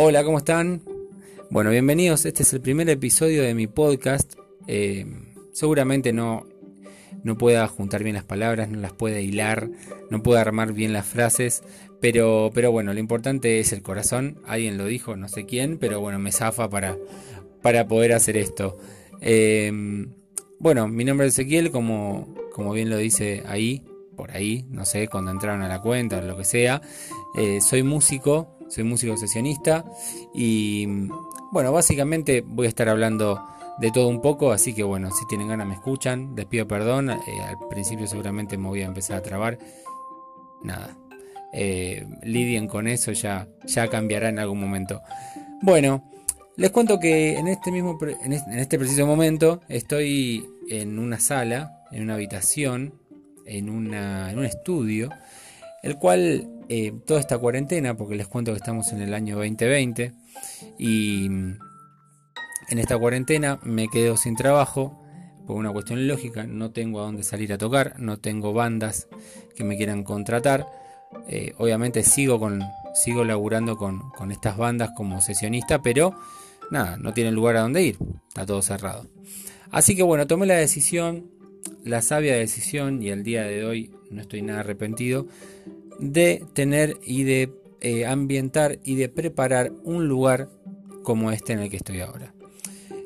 Hola, ¿cómo están? Bueno, bienvenidos. Este es el primer episodio de mi podcast. Eh, seguramente no, no pueda juntar bien las palabras, no las pueda hilar, no pueda armar bien las frases, pero, pero bueno, lo importante es el corazón. Alguien lo dijo, no sé quién, pero bueno, me zafa para, para poder hacer esto. Eh, bueno, mi nombre es Ezequiel, como, como bien lo dice ahí, por ahí, no sé, cuando entraron a la cuenta o lo que sea. Eh, soy músico, soy músico sesionista y bueno, básicamente voy a estar hablando de todo un poco, así que bueno, si tienen ganas me escuchan, les pido perdón, eh, al principio seguramente me voy a empezar a trabar, nada, eh, lidien con eso, ya, ya cambiará en algún momento. Bueno, les cuento que en este mismo, en este preciso momento estoy en una sala, en una habitación, en, una, en un estudio, el cual eh, toda esta cuarentena, porque les cuento que estamos en el año 2020 y en esta cuarentena me quedo sin trabajo por una cuestión lógica, no tengo a dónde salir a tocar, no tengo bandas que me quieran contratar. Eh, obviamente sigo con sigo laburando con, con, estas bandas como sesionista, pero nada, no tienen lugar a dónde ir, está todo cerrado. Así que bueno, tomé la decisión, la sabia decisión, y el día de hoy no estoy nada arrepentido, de tener y de eh, ambientar y de preparar un lugar como este en el que estoy ahora.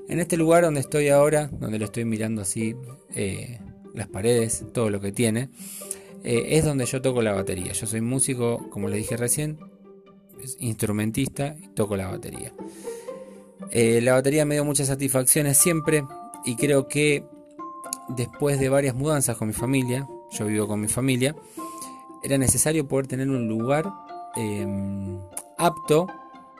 En este lugar donde estoy ahora, donde lo estoy mirando así, eh, las paredes, todo lo que tiene, eh, es donde yo toco la batería. Yo soy músico, como le dije recién, instrumentista y toco la batería. la batería me dio muchas satisfacciones siempre y creo que después de varias mudanzas con mi familia, yo vivo con mi familia, era necesario poder tener un lugar em, apto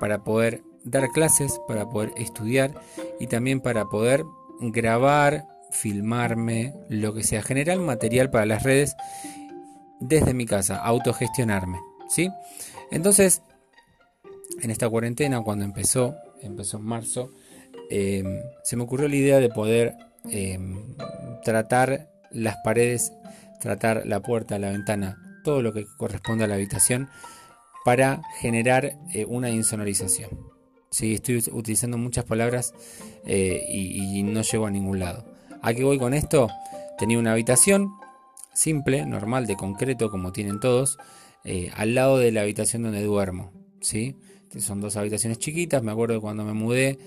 para poder dar clases, para poder estudiar y también para poder grabar, filmarme, lo que sea, generar material para las redes desde mi casa, autogestionarme, ¿sí? Entonces, en esta cuarentena, cuando empezó, empezó en marzo, em, se me ocurrió la idea de poder em, tratar las paredes, tratar la puerta, la ventana, todo lo que corresponde a la habitación para generar eh, una insonorización. Sí, estoy utilizando muchas palabras eh, y, no llego a ningún lado. ¿A qué voy con esto? Tenía una habitación simple, normal, de concreto, como tienen todos, eh, al lado de la habitación donde duermo. ¿sí? Son dos habitaciones chiquitas, me acuerdo cuando me mudé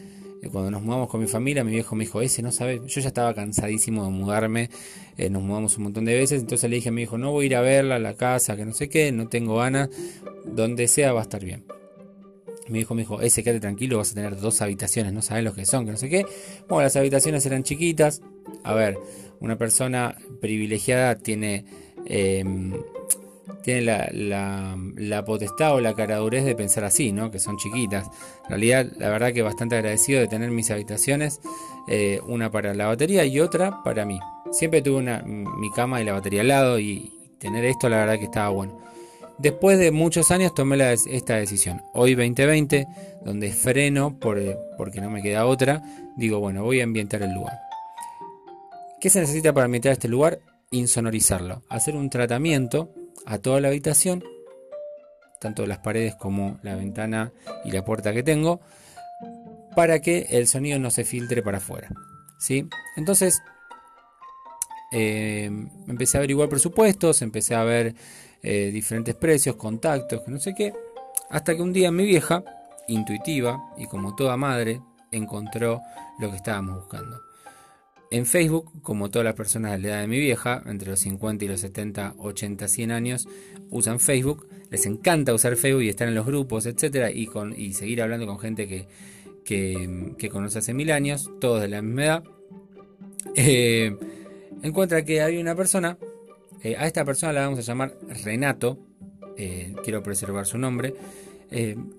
cuando nos mudamos con mi familia, mi viejo me dijo, ese no sabe, yo ya estaba cansadísimo de mudarme, eh, nos mudamos un montón de veces, entonces le dije a mi hijo, no voy a ir a verla, a la casa, que no sé qué, no tengo ganas, donde sea va a estar bien. Mi hijo me dijo, ese quédate tranquilo, vas a tener dos habitaciones, no sabes lo que son, que no sé qué. Bueno, las habitaciones eran chiquitas. A ver, una persona privilegiada tiene em, tiene la, la, potestad o la caradurez de pensar así, ¿no? Que son chiquitas. En realidad, la verdad que bastante agradecido de tener mis habitaciones, eh, una para la batería y otra para mí. Siempre tuve mi cama y la batería al lado y tener esto la verdad que estaba bueno. Después de muchos años tomé esta decisión. Hoy 2020, donde freno por, porque no me queda otra, digo, bueno, voy a ambientar el lugar. ¿Qué se necesita para ambientar este lugar? Insonorizarlo. Hacer un tratamiento a toda la habitación, tanto las paredes como la ventana y la puerta que tengo, para que el sonido no se filtre para afuera. ¿sí? Entonces, eh, empecé a averiguar presupuestos, empecé a ver eh, diferentes precios, contactos, que no sé qué, hasta que un día mi vieja, intuitiva y como toda madre, encontró lo que estábamos buscando. En Facebook, como todas las personas de la edad de mi vieja, entre los 50 y los 70, 80, 100 años, usan Facebook, les encanta usar Facebook y estar en los grupos, etcétera, y, y seguir hablando con gente que, que, conoce hace mil años, todos de la misma edad. Eh, encuentra que hay una persona, eh, a esta persona la vamos a llamar Renato, eh, quiero preservar su nombre,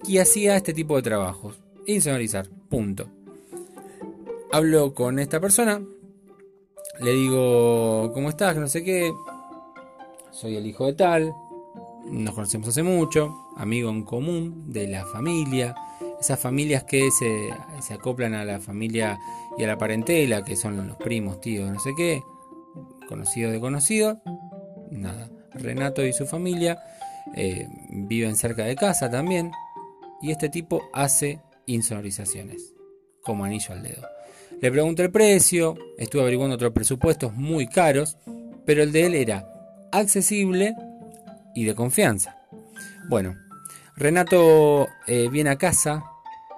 y hacía este tipo de trabajos, insonorizar, punto. Hablo con esta persona, le digo, ¿cómo estás? No sé qué. Soy el hijo de tal. Nos conocemos hace mucho. Amigo en común de la familia. Esas familias que se, se acoplan a la familia y a la parentela, que son los primos, tíos, no sé qué. Conocido de conocido. Nada. Renato y su familia eh, viven cerca de casa también. y este tipo hace insonorizaciones, como anillo al dedo. Le pregunté el precio, estuve averiguando otros presupuestos muy caros, pero el de él era accesible y de confianza. Bueno, Renato eh, viene a casa,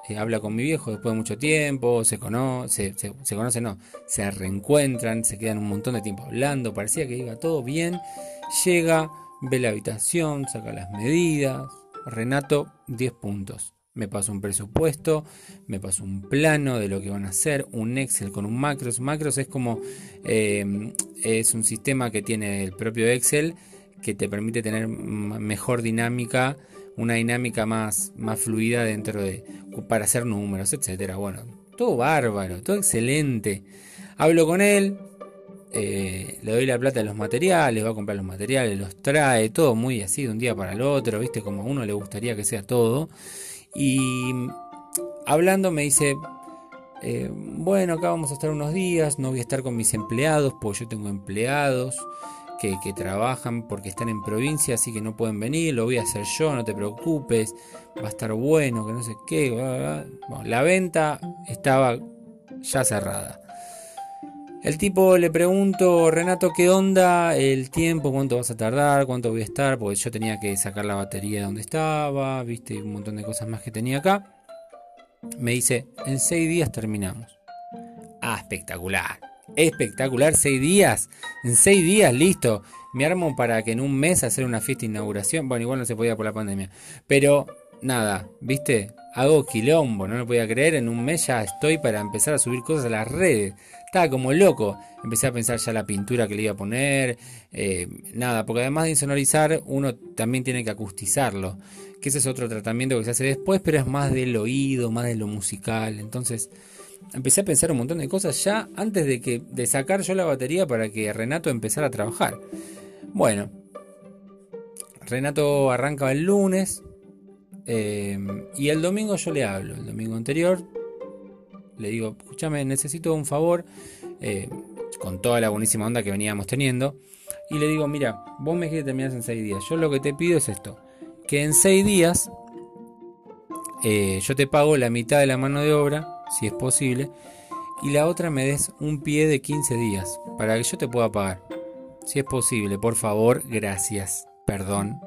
eh, habla con mi viejo después de mucho tiempo, se conoce, se, se, conoce, no, se reencuentran, se quedan un montón de tiempo hablando, parecía que iba todo bien, llega, ve la habitación, saca las medidas, Renato 10 puntos. Me pasó un presupuesto, me pasó un plano de lo que van a hacer, un Excel con un macros. Macros es como, eh, es un sistema que tiene el propio Excel que te permite tener mejor dinámica, una dinámica más, más fluida dentro de, para hacer números, etcétera. Bueno, todo bárbaro, todo excelente. Hablo con él, eh, le doy la plata de los materiales, va a comprar los materiales, los trae, todo muy así de un día para el otro, viste, como a uno le gustaría que sea todo. Y hablando me dice, eh, bueno, acá vamos a estar unos días, no voy a estar con mis empleados, pues yo tengo empleados que, trabajan porque están en provincia, así que no pueden venir, lo voy a hacer yo, no te preocupes, va a estar bueno, que no sé qué. la venta estaba ya cerrada. El tipo le pregunto, Renato, ¿qué onda? El tiempo, cuánto vas a tardar, cuánto voy a estar, porque yo tenía que sacar la batería de donde estaba, viste, un montón de cosas más que tenía acá. Me dice, en seis días terminamos. Ah, espectacular. Espectacular, seis días. En seis días, listo. Me armo para que en un mes hacer una fiesta de inauguración. Bueno, igual no se podía por la pandemia. Pero nada, viste, hago quilombo, no lo podía creer. En un mes ya estoy para empezar a subir cosas a las redes. Estaba como loco. Empecé a pensar ya la pintura que le iba a poner. Eh, nada, porque además de insonorizar, uno también tiene que acustizarlo. Que ese es otro tratamiento que se hace después, pero es más del oído, más de lo musical. Entonces, empecé a pensar un montón de cosas ya antes de que de sacar yo la batería para que Renato empezara a trabajar. Bueno, Renato arranca el lunes eh, y el domingo yo le hablo. El domingo anterior le digo, escúchame, necesito un favor, eh, con toda la buenísima onda que veníamos teniendo. Y le digo, mira, vos me quieres terminar en 6 días. Yo lo que te pido es esto, que en 6 días eh, yo te pago la mitad de la mano de obra, si es posible, y la otra me des un pie de 15 días, para que yo te pueda pagar. Si es posible, por favor, gracias, perdón.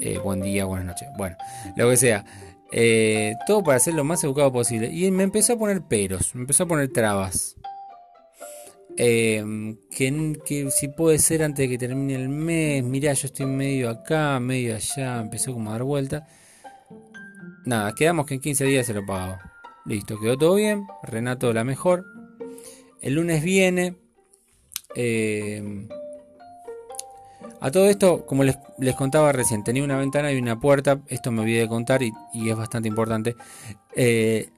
Eh, buen día, buenas noches. Bueno, lo que sea. Eh, todo para ser lo más educado posible. Y me empezó a poner peros, me empezó a poner trabas. Em, que, si puede ser antes de que termine el mes. Mirá, yo estoy medio acá, medio allá. Empezó como a dar vuelta. Nada, quedamos que en 15 días se lo pago. Listo, quedó todo bien. Renato la mejor. El lunes viene. Eh, a todo esto, como les, contaba recién, tenía una ventana y una puerta. Esto me olvidé de contar y, es bastante importante. Eh,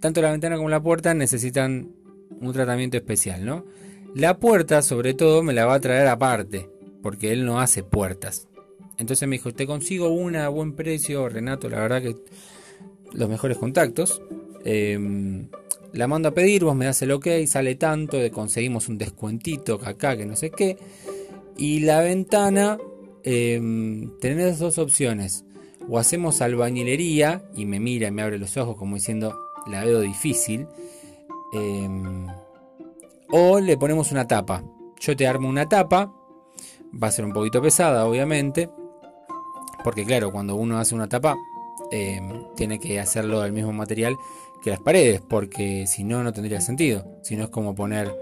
tanto la ventana como la puerta necesitan un tratamiento especial, ¿no? La puerta, sobre todo, me la va a traer aparte, porque él no hace puertas. Entonces me dijo, te consigo una a buen precio, Renato, la verdad que los mejores contactos. Em, la mando a pedir, vos me das el ok, sale tanto, conseguimos un descuentito acá, que no sé qué. Y la ventana, eh, tenés dos opciones. O hacemos albañilería y me mira y me abre los ojos como diciendo, la veo difícil. Em, o le ponemos una tapa. Yo te armo una tapa. Va a ser un poquito pesada, obviamente. Porque claro, cuando uno hace una tapa, em, tiene que hacerlo del mismo material que las paredes. Porque si no, no tendría sentido. Si no es como poner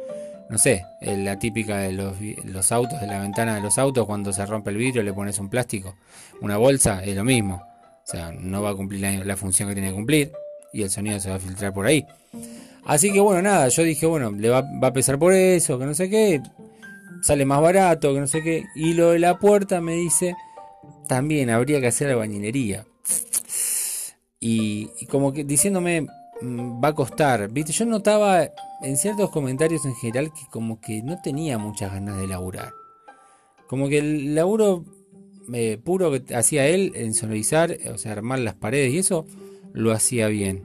no sé, la típica de los, autos, de la ventana de los autos, cuando se rompe el vidrio le pones un plástico. Una bolsa es lo mismo. O sea, no va a cumplir la, función que tiene que cumplir y el sonido se va a filtrar por ahí. Así que bueno, nada, yo dije, bueno, le va, va a pesar por eso, que no sé qué, sale más barato, que no sé qué. Y lo de la puerta me dice, también habría que hacer albañilería. Y, y como que diciéndome, va a costar, viste, yo notaba en ciertos comentarios en general que como que no tenía muchas ganas de laburar. Como que el laburo eh, puro que hacía él en sonorizar, o sea, armar las paredes y eso, lo hacía bien.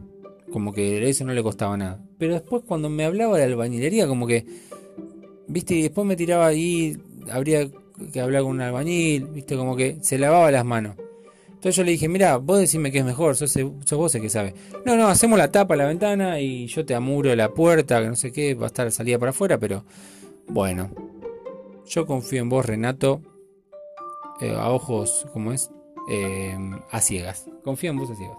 Como que eso no le costaba nada. Pero después cuando me hablaba de albañilería, como que, viste, y después me tiraba ahí, habría que hablar con un albañil, viste, como que se lavaba las manos. Entonces yo le dije, mira, vos decime que es mejor, sos, vos el que sabe. No, no, hacemos la tapa la ventana y yo te amuro la puerta, que no sé qué, va a estar salida para afuera, pero bueno. Yo confío en vos, Renato, eh, a ojos, ¿cómo es? Eh, a ciegas. Confío en vos a ciegas.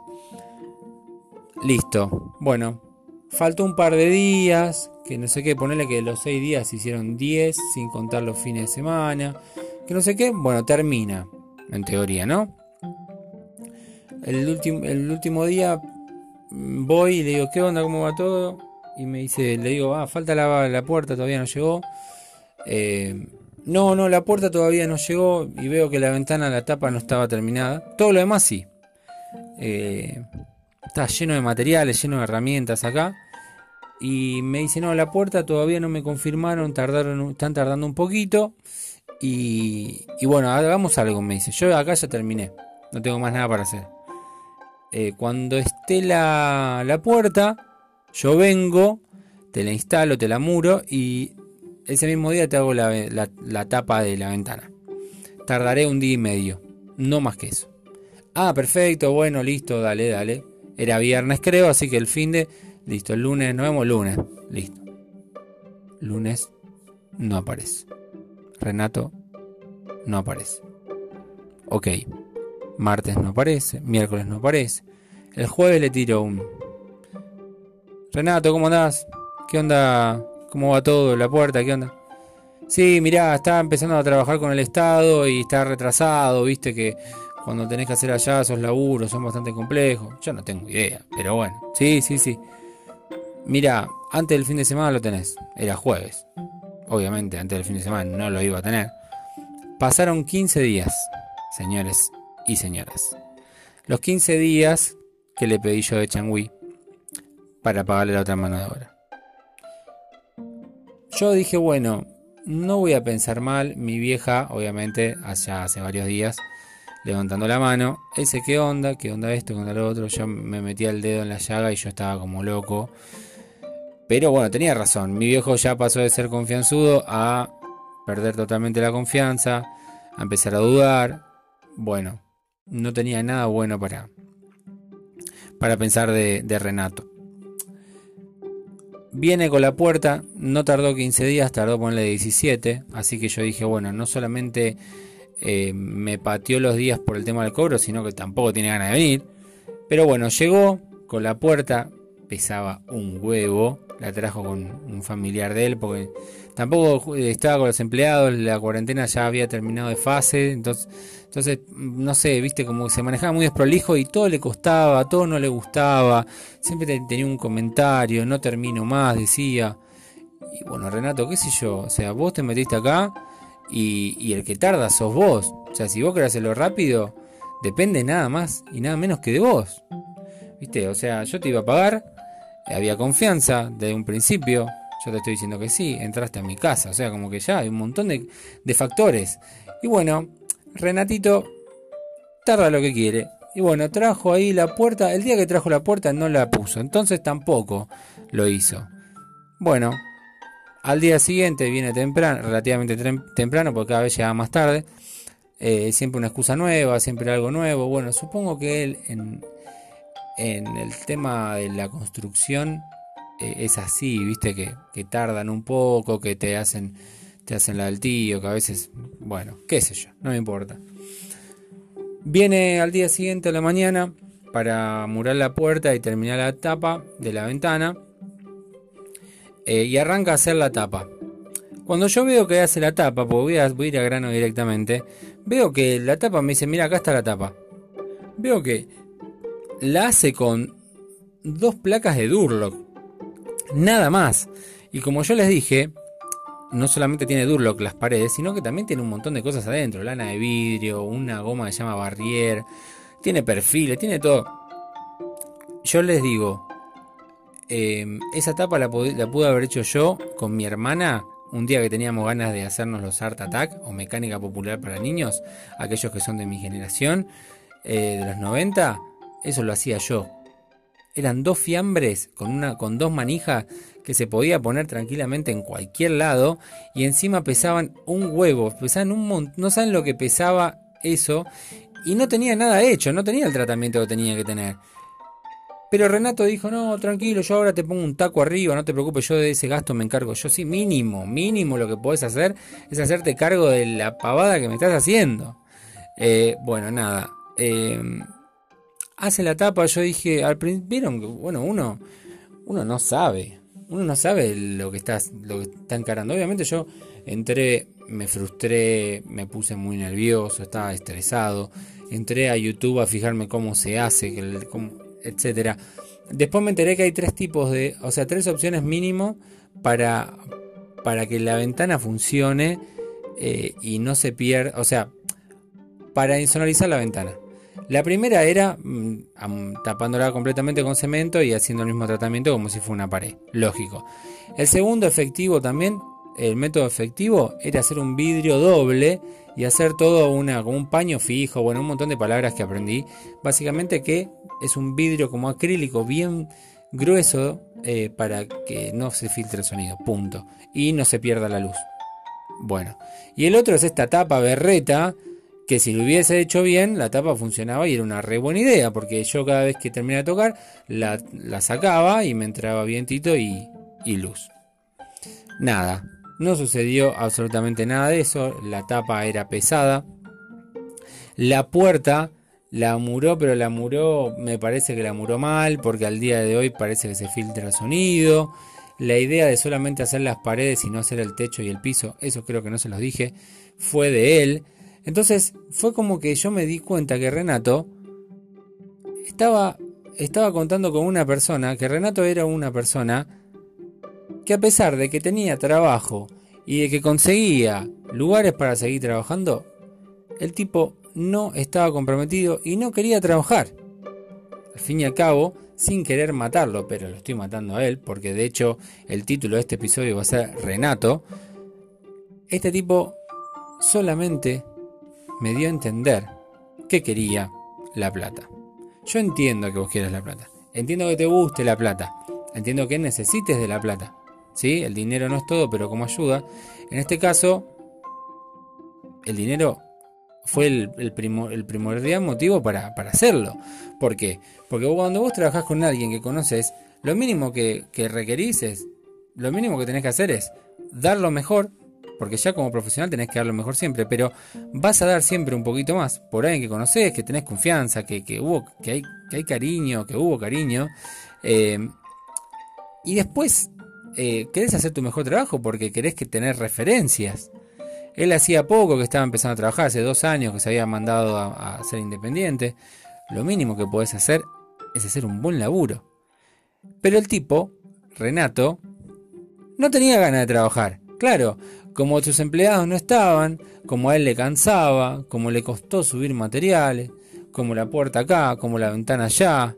Listo. Bueno, faltó un par de días, que no sé qué, ponerle que los seis días se hicieron 10, sin contar los fines de semana, que no sé qué, bueno, termina, en teoría, ¿no? El, último el último día mm, voy y le digo, ¿qué onda? ¿Cómo va todo? Y me dice, le digo, ah, falta la, la puerta, todavía no llegó. Eh, no, no, la puerta todavía no llegó y veo que la ventana, la tapa no estaba terminada. Todo lo demás sí. Eh, está lleno de materiales, lleno de herramientas acá. Y me dice, no, la puerta todavía no me confirmaron, tardaron, están tardando un poquito. Y, y bueno, hagamos algo, me dice. Yo acá ya terminé, no tengo más nada para hacer. Eh, cuando esté la, puerta, yo vengo, te la instalo, te la muro y ese mismo día te hago la, tapa de la ventana. Tardaré un día y medio, no más que eso. Ah, perfecto, bueno, listo, dale, dale. Era viernes creo, así que el fin de... Listo, el lunes, nos vemos lunes. Listo. Lunes no aparece. Renato no aparece. Ok. Martes no aparece, miércoles no aparece. El jueves le tiro un... Renato, ¿cómo andás? ¿Qué onda? ¿Cómo va todo? ¿La puerta? ¿Qué onda? Sí, mirá, está empezando a trabajar con el Estado y está retrasado, viste que cuando tenés que hacer allá esos laburos son bastante complejos. Yo no tengo idea, pero bueno. Sí, sí, sí. Mira, antes del fin de semana lo tenés. Era jueves. Obviamente, antes del fin de semana no lo iba a tener. Pasaron 15 días, señores y señoras. Los 15 días que le pedí yo de Changui para pagarle la otra mano de obra. Yo dije, bueno, no voy a pensar mal. Mi vieja, obviamente, allá hace varios días, levantando la mano. Ese, ¿qué onda? ¿Qué onda esto? ¿Qué onda lo otro? Yo me metía el dedo en la llaga y yo estaba como loco. Pero bueno, tenía razón. Mi viejo ya pasó de ser confianzudo a perder totalmente la confianza, a empezar a dudar. Bueno, no tenía nada bueno para, para pensar de, Renato. Viene con la puerta, no tardó 15 días, tardó ponerle 17, así que yo dije, bueno, no solamente eh, me pateó los días por el tema del cobro, sino que tampoco tiene ganas de venir. Pero bueno, llegó con la puerta, pesaba un huevo, la trajo con un familiar de él, porque tampoco estaba con los empleados, la cuarentena ya había terminado de fase, entonces, entonces no sé, viste, como se manejaba muy desprolijo y todo le costaba, todo no le gustaba, siempre tenía un comentario, no termino más, decía. Y bueno, Renato, qué sé yo, o sea, vos te metiste acá y, y el que tarda sos vos, o sea, si vos querés hacerlo rápido, depende nada más y nada menos que de vos. ¿Viste? O sea, yo te iba a pagar, había confianza desde un principio. Yo te estoy diciendo que sí, entraste a mi casa. O sea, como que ya hay un montón de, de factores. Y bueno, Renatito tarda lo que quiere. Y bueno, trajo ahí la puerta. El día que trajo la puerta no la puso. Entonces tampoco lo hizo. Bueno, al día siguiente viene temprano, relativamente temprano, porque cada vez llega más tarde. Eh, siempre una excusa nueva, siempre algo nuevo. Bueno, supongo que él en, en el tema de la construcción eh, es así, viste que, tardan un poco, que te hacen, te hacen la del tío, que a veces, bueno, qué sé yo, no me importa. Viene al día siguiente a la mañana para murar la puerta y terminar la tapa de la ventana eh, y arranca a hacer la tapa. Cuando yo veo que hace la tapa, porque voy a, voy a ir a grano directamente, veo que la tapa me dice, mira, acá está la tapa. Veo que la hace con dos placas de Durlock. Nada más. Y como yo les dije, no solamente tiene Durlock las paredes, sino que también tiene un montón de cosas adentro. Lana de vidrio, una goma que se llama Barrier, tiene perfiles, tiene todo. Yo les digo, em, esa tapa la, pude haber hecho yo con mi hermana un día que teníamos ganas de hacernos los Art Attack o mecánica popular para niños, aquellos que son de mi generación, eh, de los 90 eso lo hacía yo. Eran dos fiambres con, una, con dos manijas que se podía poner tranquilamente en cualquier lado y encima pesaban un huevo, pesaban un montón, no saben lo que pesaba eso y no tenía nada hecho, no tenía el tratamiento que tenía que tener. Pero Renato dijo, no, tranquilo, yo ahora te pongo un taco arriba, no te preocupes, yo de ese gasto me encargo. Yo sí, mínimo, mínimo lo que podés hacer es hacerte cargo de la pavada que me estás haciendo. Eh, bueno, nada. Eh, hace la tapa, yo dije, al principio, vieron bueno, uno, uno no sabe, uno no sabe lo que, estás, lo que está encarando. Obviamente yo entré, me frustré, me puse muy nervioso, estaba estresado. Entré a YouTube a fijarme cómo se hace, etcétera. Después me enteré que hay tres tipos de, o sea, tres opciones mínimo para, para que la ventana funcione eh, y no se pierda, o sea, para insonorizar la ventana. La primera era mm, tapándola completamente con cemento y haciendo el mismo tratamiento como si fuera una pared. Lógico. El segundo efectivo también, el método efectivo, era hacer un vidrio doble y hacer todo una, como un paño fijo, bueno, un montón de palabras que aprendí. Básicamente que es un vidrio como acrílico bien grueso eh, para que no se filtre el sonido, punto. Y no se pierda la luz. Bueno, y el otro es esta tapa berreta que si lo hubiese hecho bien, la tapa funcionaba y era una re buena idea, porque yo cada vez que terminaba de tocar, la, sacaba y me entraba vientito y, y luz. Nada, no sucedió absolutamente nada de eso, la tapa era pesada. La puerta la muró, pero la muró, me parece que la muró mal, porque al día de hoy parece que se filtra sonido. La idea de solamente hacer las paredes y no hacer el techo y el piso, eso creo que no se los dije, fue de él. Entonces fue como que yo me di cuenta que Renato estaba, estaba contando con una persona, que Renato era una persona que a pesar de que tenía trabajo y de que conseguía lugares para seguir trabajando, el tipo no estaba comprometido y no quería trabajar. Al fin y al cabo, sin querer matarlo, pero lo estoy matando a él, porque de hecho el título de este episodio va a ser Renato, este tipo solamente me dio a entender que quería la plata. Yo entiendo que vos quieras la plata. Entiendo que te guste la plata. Entiendo que necesites de la plata. ¿Sí? El dinero no es todo, pero como ayuda. En este caso, el dinero fue el, el, primordial motivo para, hacerlo. ¿Por qué? Porque cuando vos trabajás con alguien que conoces, lo mínimo que, que requerís es, lo mínimo que tenés que hacer es dar lo mejor porque ya como profesional tenés que dar lo mejor siempre, pero vas a dar siempre un poquito más por alguien que conoces, que tenés confianza, que, hubo, que, hay, que hay cariño, que hubo cariño. Eh, y después eh, querés hacer tu mejor trabajo porque querés que tener referencias. Él hacía poco que estaba empezando a trabajar, hace dos años que se había mandado a, a ser independiente. Lo mínimo que podés hacer es hacer un buen laburo. Pero el tipo, Renato, no tenía ganas de trabajar. Claro, como sus empleados no estaban, como a él le cansaba, como le costó subir materiales, como la puerta acá, como la ventana allá.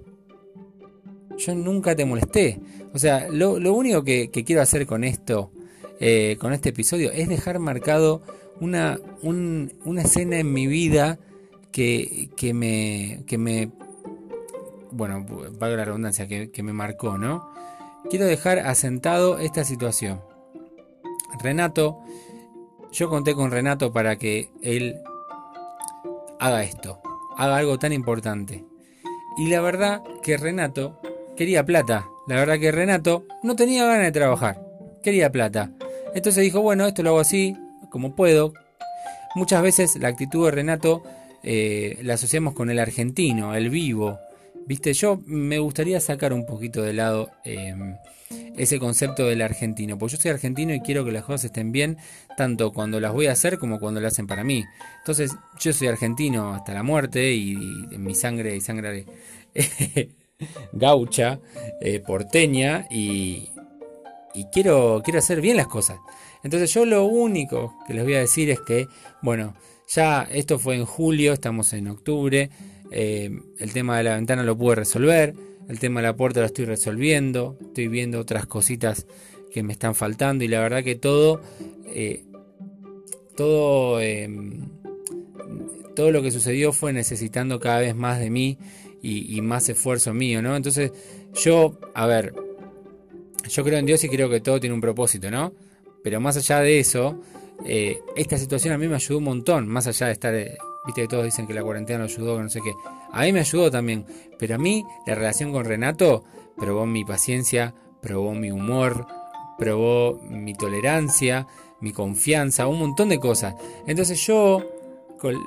Yo nunca te molesté. O sea, lo, único que, quiero hacer con esto, eh, con este episodio, es dejar marcado una, una escena en mi vida que, que, me, que me, bueno, valga la redundancia, que, que me marcó, ¿no? Quiero dejar asentado esta situación. Renato, yo conté con Renato para que él haga esto, haga algo tan importante. Y la verdad que Renato quería plata. La verdad que Renato no tenía ganas de trabajar, quería plata. Entonces dijo, bueno, esto lo hago así, como puedo. Muchas veces la actitud de Renato eh, la asociamos con el argentino, el vivo. Viste, yo me gustaría sacar un poquito de lado eh, ese concepto del argentino. Porque yo soy argentino y quiero que las cosas estén bien, tanto cuando las voy a hacer como cuando las hacen para mí. Entonces, yo soy argentino hasta la muerte y, en mi sangre y sangre gaucha, eh, porteña y, y quiero, quiero hacer bien las cosas. Entonces, yo lo único que les voy a decir es que, bueno, ya esto fue en julio, estamos en octubre. Eh, el tema de la ventana lo pude resolver. El tema de la puerta lo estoy resolviendo. Estoy viendo otras cositas que me están faltando. Y la verdad que todo. Eh, todo. Em, todo lo que sucedió fue necesitando cada vez más de mí y, más esfuerzo mío, ¿no? Entonces, yo, a ver, yo creo en Dios y creo que todo tiene un propósito, ¿no? Pero más allá de eso, eh, esta situación a mí me ayudó un montón, más allá de estar, de viste que todos dicen que la cuarentena lo ayudó, que no sé qué. A mí me ayudó también, pero a mí la relación con Renato probó mi paciencia, probó mi humor, probó mi tolerancia, mi confianza, un montón de cosas. Entonces yo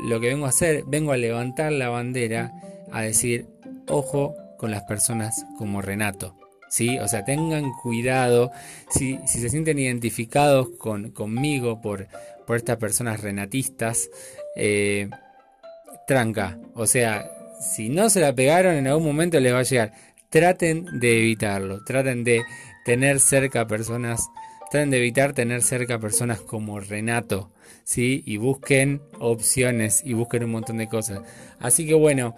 lo que vengo a hacer, vengo a levantar la bandera, a decir, ojo con las personas como Renato. ¿Sí? O sea, tengan cuidado si, se sienten identificados con, conmigo por, por estas personas renatistas. Eh, tranca, o sea, si no se la pegaron en algún momento les va a llegar. Traten de evitarlo, traten de tener cerca personas, traten de evitar tener cerca personas como Renato, ¿sí? Y busquen opciones y busquen un montón de cosas. Así que bueno,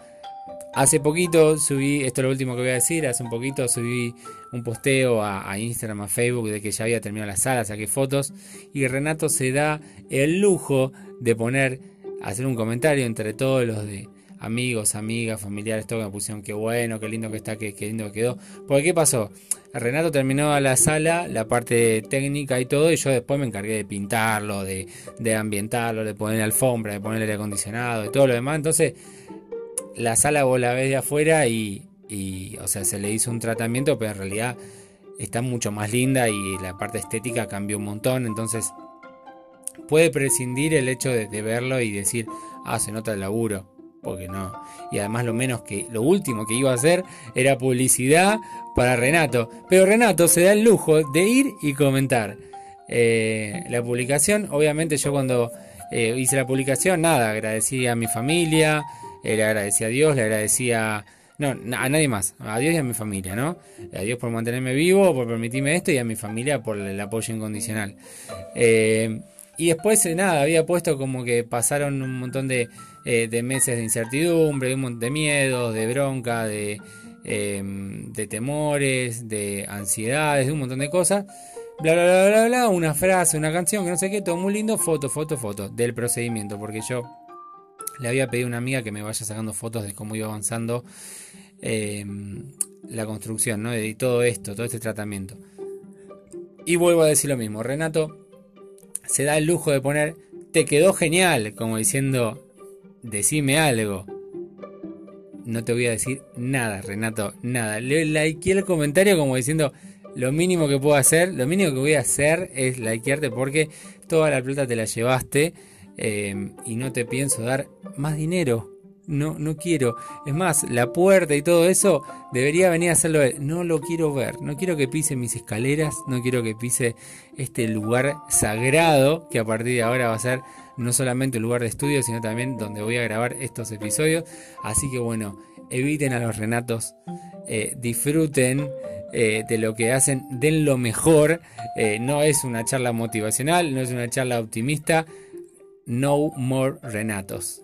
hace poquito subí, esto es lo último que voy a decir, hace un poquito subí un posteo a, Instagram, a Facebook de que ya había terminado la sala, saqué fotos y Renato se da el lujo de poner, hacer un comentario entre todos los de amigos, amigas, familiares, todo que me pusieron qué bueno, qué lindo que está, qué, lindo que quedó. Porque ¿qué pasó? Renato terminó la sala, la parte técnica y todo, y yo después me encargué de pintarlo, de, ambientarlo, de poner alfombra, de poner aire acondicionado y todo lo demás. Entonces, la sala vos la ves de afuera y, y, o sea, se le hizo un tratamiento, pero en realidad está mucho más linda y la parte estética cambió un montón. Entonces, puede prescindir el hecho de, verlo y decir, ah, se nota el laburo porque no. Y además lo menos que lo último que iba a hacer era publicidad para Renato. Pero Renato se da el lujo de ir y comentar eh, la publicación. Obviamente yo cuando eh, hice la publicación, nada, agradecí a mi familia, eh, le agradecí a Dios, le agradecía... No, a nadie más, a Dios y a mi familia, ¿no? A Dios por mantenerme vivo, por permitirme esto y a mi familia por el apoyo incondicional. Y después, nada, había puesto como que pasaron un montón de, eh, de meses de incertidumbre, de, de miedos, de bronca, de, em, de temores, de ansiedades, de un montón de cosas. Bla, bla, bla, bla, bla, una frase, una canción, que no sé qué, todo muy lindo, foto, foto, foto del procedimiento, porque yo le había pedido a una amiga que me vaya sacando fotos de cómo iba avanzando em, la construcción, ¿no? De todo esto, todo este tratamiento. Y vuelvo a decir lo mismo, Renato se da el lujo de poner, te quedó genial, como diciendo, decime algo. No te voy a decir nada, Renato, nada. Le likeé el comentario como diciendo, lo mínimo que puedo hacer, lo mínimo que voy a hacer es likearte porque toda la plata te la llevaste eh, y no te pienso dar más dinero. No, no quiero. Es más, la puerta y todo eso debería venir a hacerlo No lo quiero ver. No quiero que pise mis escaleras. No quiero que pise este lugar sagrado que a partir de ahora va a ser no solamente un lugar de estudio, sino también donde voy a grabar estos episodios. Así que bueno, eviten a los renatos, eh, disfruten eh, de lo que hacen, den lo mejor. Eh, no es una charla motivacional, no es una charla optimista. No more renatos.